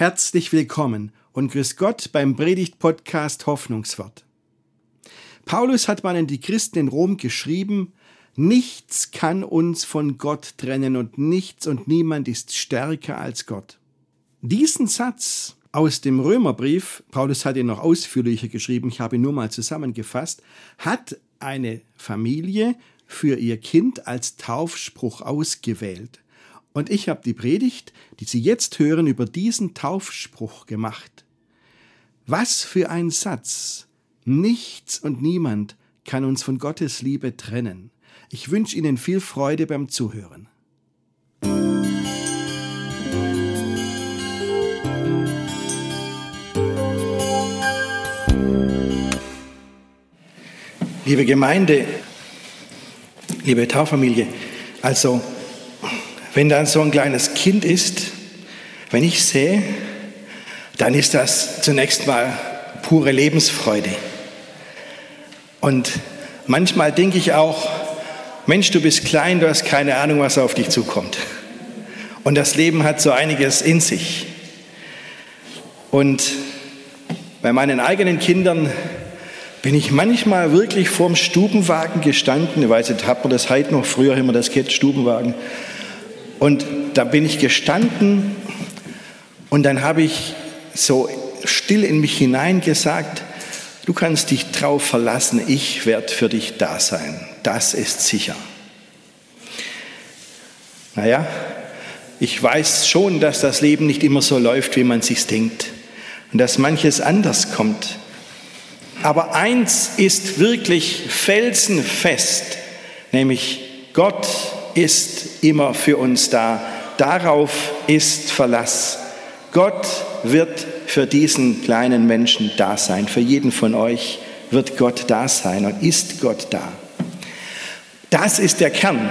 Herzlich willkommen und grüß Gott beim Predigt-Podcast Hoffnungswort. Paulus hat mal an die Christen in Rom geschrieben, nichts kann uns von Gott trennen und nichts und niemand ist stärker als Gott. Diesen Satz aus dem Römerbrief, Paulus hat ihn noch ausführlicher geschrieben, ich habe ihn nur mal zusammengefasst, hat eine Familie für ihr Kind als Taufspruch ausgewählt. Und ich habe die Predigt, die Sie jetzt hören, über diesen Taufspruch gemacht. Was für ein Satz. Nichts und niemand kann uns von Gottes Liebe trennen. Ich wünsche Ihnen viel Freude beim Zuhören. Liebe Gemeinde, liebe Taufamilie, also wenn dann so ein kleines Kind ist, wenn ich sehe, dann ist das zunächst mal pure Lebensfreude. Und manchmal denke ich auch, Mensch, du bist klein, du hast keine Ahnung, was auf dich zukommt. Und das Leben hat so einiges in sich. Und bei meinen eigenen Kindern bin ich manchmal wirklich vorm Stubenwagen gestanden. Ich weiß nicht, hat man das heute noch? Früher immer das Kind Stubenwagen. Und da bin ich gestanden und dann habe ich so still in mich hinein gesagt, du kannst dich drauf verlassen, ich werde für dich da sein. Das ist sicher. Naja, ich weiß schon, dass das Leben nicht immer so läuft, wie man sich denkt und dass manches anders kommt. Aber eins ist wirklich felsenfest, nämlich Gott ist immer für uns da. Darauf ist Verlass. Gott wird für diesen kleinen Menschen da sein. Für jeden von euch wird Gott da sein und ist Gott da. Das ist der Kern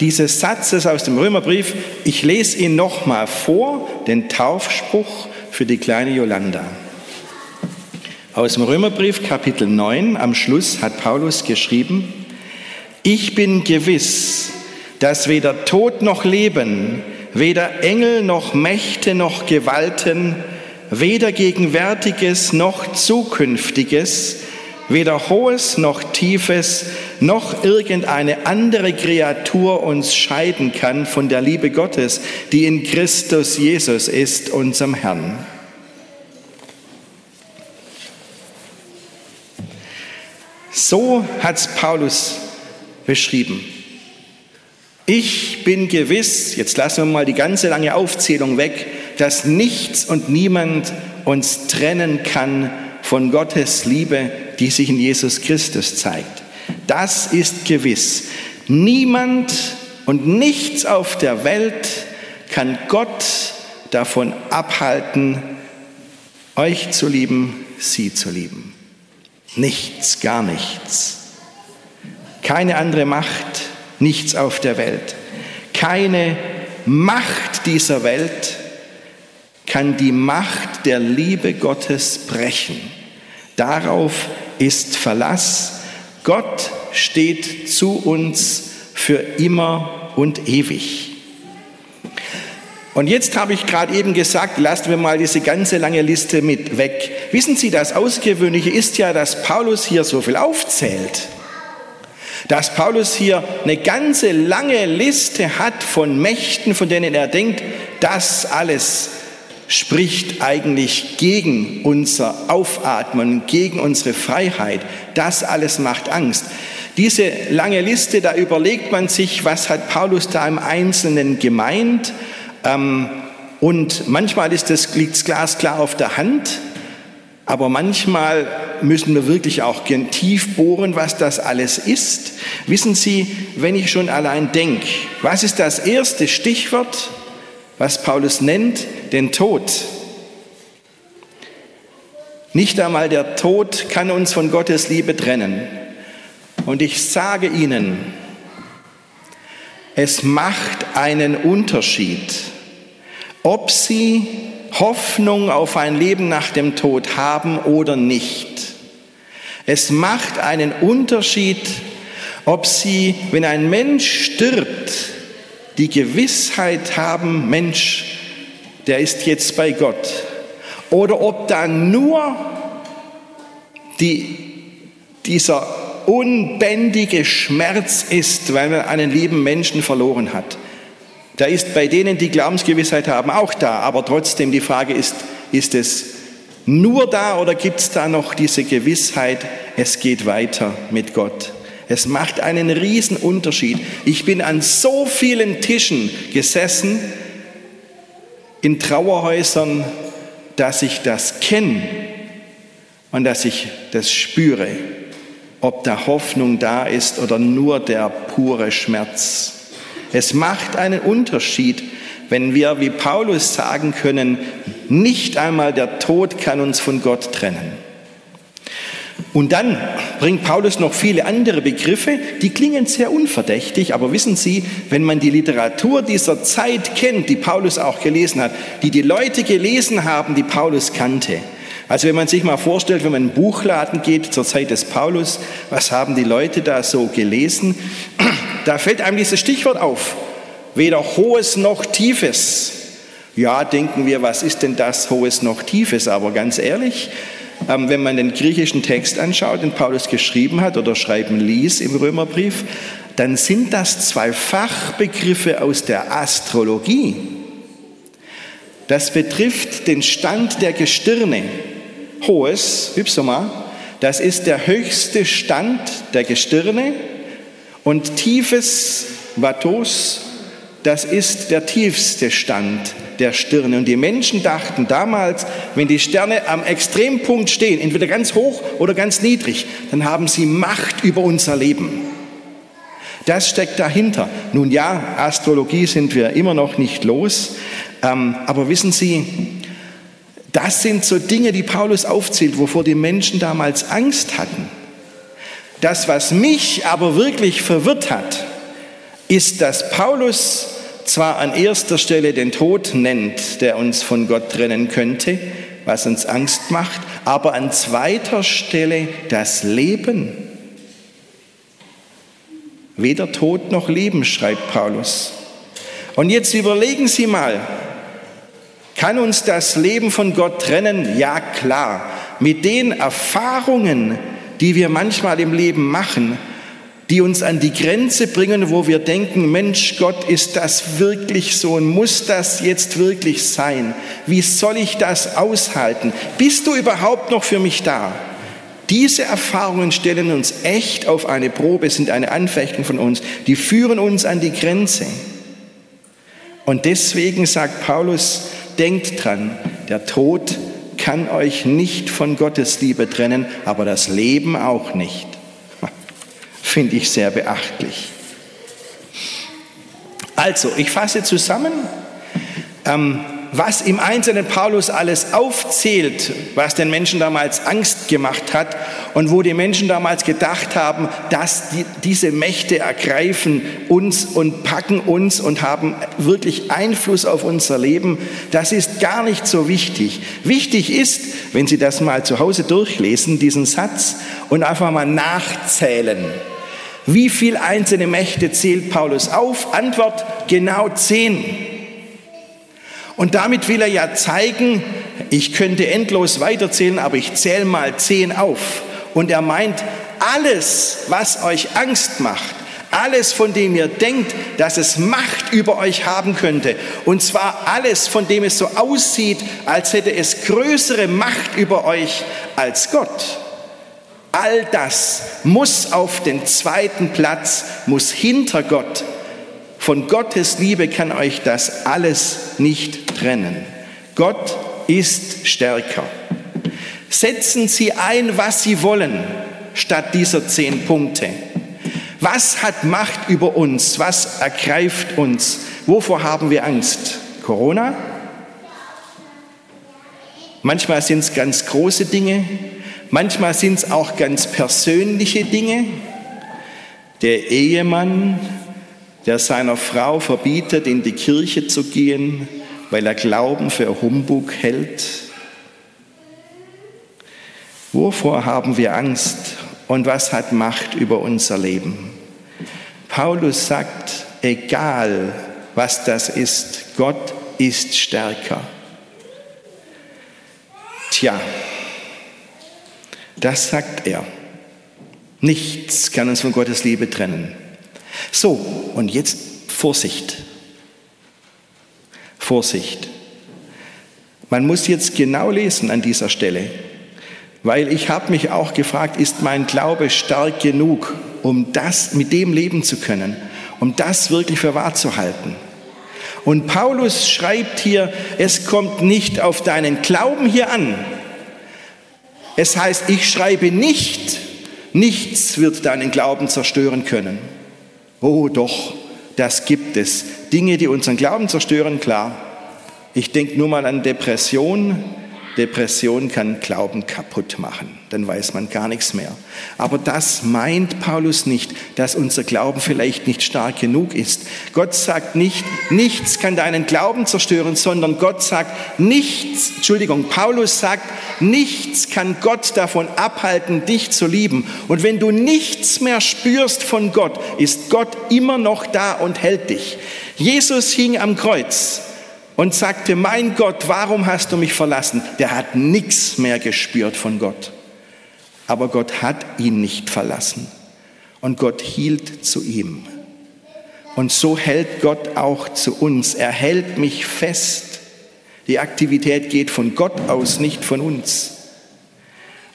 dieses Satzes aus dem Römerbrief. Ich lese ihn nochmal vor, den Taufspruch für die kleine Jolanda. Aus dem Römerbrief Kapitel 9 am Schluss hat Paulus geschrieben, ich bin gewiss, dass weder Tod noch Leben, weder Engel noch Mächte noch Gewalten, weder Gegenwärtiges noch Zukünftiges, weder Hohes noch Tiefes, noch irgendeine andere Kreatur uns scheiden kann von der Liebe Gottes, die in Christus Jesus ist, unserem Herrn. So hat Paulus beschrieben. Ich bin gewiss, jetzt lassen wir mal die ganze lange Aufzählung weg, dass nichts und niemand uns trennen kann von Gottes Liebe, die sich in Jesus Christus zeigt. Das ist gewiss. Niemand und nichts auf der Welt kann Gott davon abhalten, euch zu lieben, sie zu lieben. Nichts, gar nichts. Keine andere Macht nichts auf der Welt. Keine Macht dieser Welt kann die Macht der Liebe Gottes brechen. Darauf ist Verlass. Gott steht zu uns für immer und ewig. Und jetzt habe ich gerade eben gesagt, lassen wir mal diese ganze lange Liste mit weg. Wissen Sie, das Ausgewöhnliche ist ja, dass Paulus hier so viel aufzählt dass Paulus hier eine ganze lange Liste hat von Mächten, von denen er denkt, das alles spricht eigentlich gegen unser Aufatmen, gegen unsere Freiheit. Das alles macht Angst. Diese lange Liste, da überlegt man sich, was hat Paulus da im Einzelnen gemeint. Ähm, und manchmal ist das, liegt das Glas klar auf der Hand, aber manchmal müssen wir wirklich auch tief bohren, was das alles ist. Wissen Sie, wenn ich schon allein denke, was ist das erste Stichwort, was Paulus nennt? Den Tod. Nicht einmal der Tod kann uns von Gottes Liebe trennen. Und ich sage Ihnen, es macht einen Unterschied, ob Sie Hoffnung auf ein Leben nach dem Tod haben oder nicht. Es macht einen Unterschied, ob sie, wenn ein Mensch stirbt, die Gewissheit haben, Mensch, der ist jetzt bei Gott. Oder ob da nur die, dieser unbändige Schmerz ist, weil man einen lieben Menschen verloren hat. Da ist bei denen, die Glaubensgewissheit haben, auch da. Aber trotzdem die Frage ist, ist es nur da oder gibt es da noch diese Gewissheit, es geht weiter mit Gott? Es macht einen riesen Unterschied. Ich bin an so vielen Tischen gesessen in Trauerhäusern, dass ich das kenne und dass ich das spüre, ob da Hoffnung da ist oder nur der pure Schmerz. Es macht einen Unterschied, wenn wir wie Paulus sagen können, nicht einmal der Tod kann uns von Gott trennen. Und dann bringt Paulus noch viele andere Begriffe, die klingen sehr unverdächtig, aber wissen Sie, wenn man die Literatur dieser Zeit kennt, die Paulus auch gelesen hat, die die Leute gelesen haben, die Paulus kannte, also wenn man sich mal vorstellt, wenn man in einen Buchladen geht zur Zeit des Paulus, was haben die Leute da so gelesen? Da fällt einem dieses Stichwort auf. Weder hohes noch tiefes. Ja, denken wir, was ist denn das hohes noch tiefes? Aber ganz ehrlich, ähm, wenn man den griechischen Text anschaut, den Paulus geschrieben hat oder schreiben ließ im Römerbrief, dann sind das zwei Fachbegriffe aus der Astrologie. Das betrifft den Stand der Gestirne. Hohes, Hypsoma, das ist der höchste Stand der Gestirne und tiefes Vatos, das ist der tiefste Stand der Stirne. Und die Menschen dachten damals, wenn die Sterne am Extrempunkt stehen, entweder ganz hoch oder ganz niedrig, dann haben sie Macht über unser Leben. Das steckt dahinter. Nun ja, Astrologie sind wir immer noch nicht los, ähm, aber wissen Sie, das sind so Dinge, die Paulus aufzählt, wovor die Menschen damals Angst hatten. Das, was mich aber wirklich verwirrt hat, ist, dass Paulus zwar an erster Stelle den Tod nennt, der uns von Gott trennen könnte, was uns Angst macht, aber an zweiter Stelle das Leben. Weder Tod noch Leben, schreibt Paulus. Und jetzt überlegen Sie mal, kann uns das Leben von Gott trennen? Ja, klar. Mit den Erfahrungen, die wir manchmal im Leben machen, die uns an die Grenze bringen, wo wir denken, Mensch, Gott, ist das wirklich so und muss das jetzt wirklich sein? Wie soll ich das aushalten? Bist du überhaupt noch für mich da? Diese Erfahrungen stellen uns echt auf eine Probe, sind eine Anfechtung von uns, die führen uns an die Grenze. Und deswegen sagt Paulus, denkt dran, der Tod kann euch nicht von Gottes Liebe trennen, aber das Leben auch nicht. Finde ich sehr beachtlich. Also, ich fasse zusammen. Ähm, was im Einzelnen Paulus alles aufzählt, was den Menschen damals Angst gemacht hat und wo die Menschen damals gedacht haben, dass die, diese Mächte ergreifen uns und packen uns und haben wirklich Einfluss auf unser Leben, das ist gar nicht so wichtig. Wichtig ist, wenn Sie das mal zu Hause durchlesen, diesen Satz und einfach mal nachzählen. Wie viele einzelne Mächte zählt Paulus auf? Antwort, genau zehn. Und damit will er ja zeigen, ich könnte endlos weiterzählen, aber ich zähle mal zehn auf. Und er meint, alles, was euch Angst macht, alles, von dem ihr denkt, dass es Macht über euch haben könnte, und zwar alles, von dem es so aussieht, als hätte es größere Macht über euch als Gott. All das muss auf den zweiten Platz, muss hinter Gott von Gottes Liebe kann euch das alles nicht trennen. Gott ist stärker. Setzen Sie ein, was Sie wollen, statt dieser zehn Punkte. Was hat Macht über uns? Was ergreift uns? Wovor haben wir Angst? Corona? Manchmal sind es ganz große Dinge, manchmal sind es auch ganz persönliche Dinge. Der Ehemann der seiner Frau verbietet, in die Kirche zu gehen, weil er Glauben für Humbug hält? Wovor haben wir Angst und was hat Macht über unser Leben? Paulus sagt, egal was das ist, Gott ist stärker. Tja, das sagt er. Nichts kann uns von Gottes Liebe trennen. So, und jetzt Vorsicht. Vorsicht. Man muss jetzt genau lesen an dieser Stelle, weil ich habe mich auch gefragt, ist mein Glaube stark genug, um das mit dem leben zu können, um das wirklich für wahr zu halten? Und Paulus schreibt hier, es kommt nicht auf deinen Glauben hier an. Es heißt, ich schreibe nicht, nichts wird deinen Glauben zerstören können. Oh doch, das gibt es. Dinge, die unseren Glauben zerstören, klar. Ich denke nur mal an Depression, Depression kann Glauben kaputt machen, dann weiß man gar nichts mehr. Aber das meint Paulus nicht, dass unser Glauben vielleicht nicht stark genug ist. Gott sagt nicht, nichts kann deinen Glauben zerstören, sondern Gott sagt nichts, Entschuldigung, Paulus sagt, nichts kann Gott davon abhalten, dich zu lieben. Und wenn du nichts mehr spürst von Gott, ist Gott immer noch da und hält dich. Jesus hing am Kreuz und sagte, mein Gott, warum hast du mich verlassen? Der hat nichts mehr gespürt von Gott. Aber Gott hat ihn nicht verlassen. Und Gott hielt zu ihm. Und so hält Gott auch zu uns. Er hält mich fest. Die Aktivität geht von Gott aus, nicht von uns.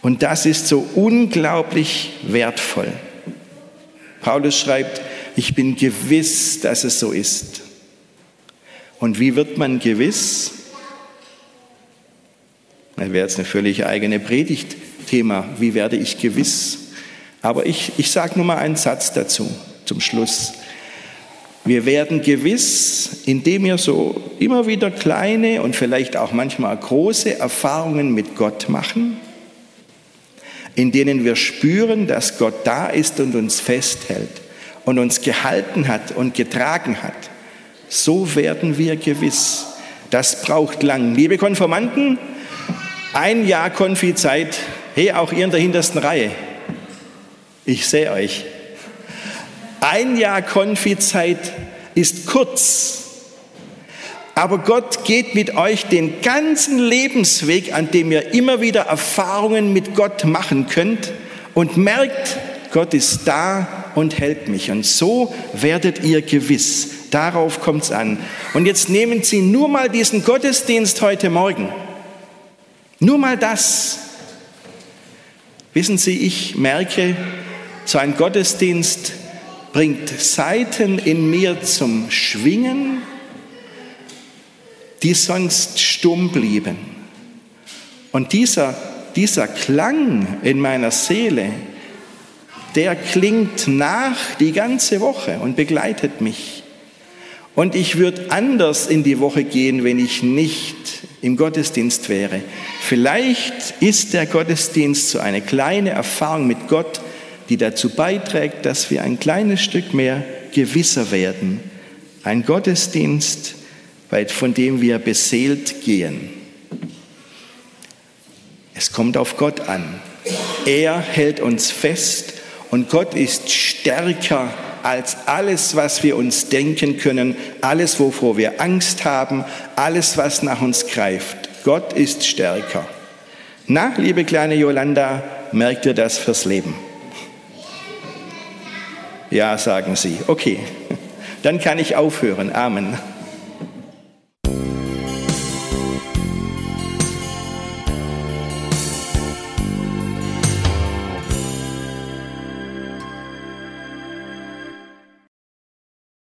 Und das ist so unglaublich wertvoll. Paulus schreibt, ich bin gewiss, dass es so ist. Und wie wird man gewiss? Das wäre jetzt eine völlig eigene Predigtthema. Wie werde ich gewiss? Aber ich, ich sage nur mal einen Satz dazu, zum Schluss. Wir werden gewiss, indem wir so immer wieder kleine und vielleicht auch manchmal große Erfahrungen mit Gott machen, in denen wir spüren, dass Gott da ist und uns festhält und uns gehalten hat und getragen hat. So werden wir gewiss. Das braucht lang. Liebe Konformanten, ein Jahr Konfizeit. Hey, auch ihr in der hintersten Reihe. Ich sehe euch. Ein Jahr Konfizeit ist kurz. Aber Gott geht mit euch den ganzen Lebensweg, an dem ihr immer wieder Erfahrungen mit Gott machen könnt und merkt, Gott ist da und hält mich. Und so werdet ihr gewiss. Darauf kommt es an. Und jetzt nehmen Sie nur mal diesen Gottesdienst heute Morgen. Nur mal das. Wissen Sie, ich merke, so ein Gottesdienst bringt Seiten in mir zum Schwingen, die sonst stumm blieben. Und dieser, dieser Klang in meiner Seele, der klingt nach die ganze Woche und begleitet mich. Und ich würde anders in die Woche gehen, wenn ich nicht im Gottesdienst wäre. Vielleicht ist der Gottesdienst so eine kleine Erfahrung mit Gott, die dazu beiträgt, dass wir ein kleines Stück mehr gewisser werden. Ein Gottesdienst, von dem wir beseelt gehen. Es kommt auf Gott an. Er hält uns fest und Gott ist stärker als alles, was wir uns denken können, alles, wovor wir Angst haben, alles, was nach uns greift. Gott ist stärker. Na, liebe kleine Jolanda, merkt ihr das fürs Leben? Ja, sagen Sie. Okay, dann kann ich aufhören. Amen.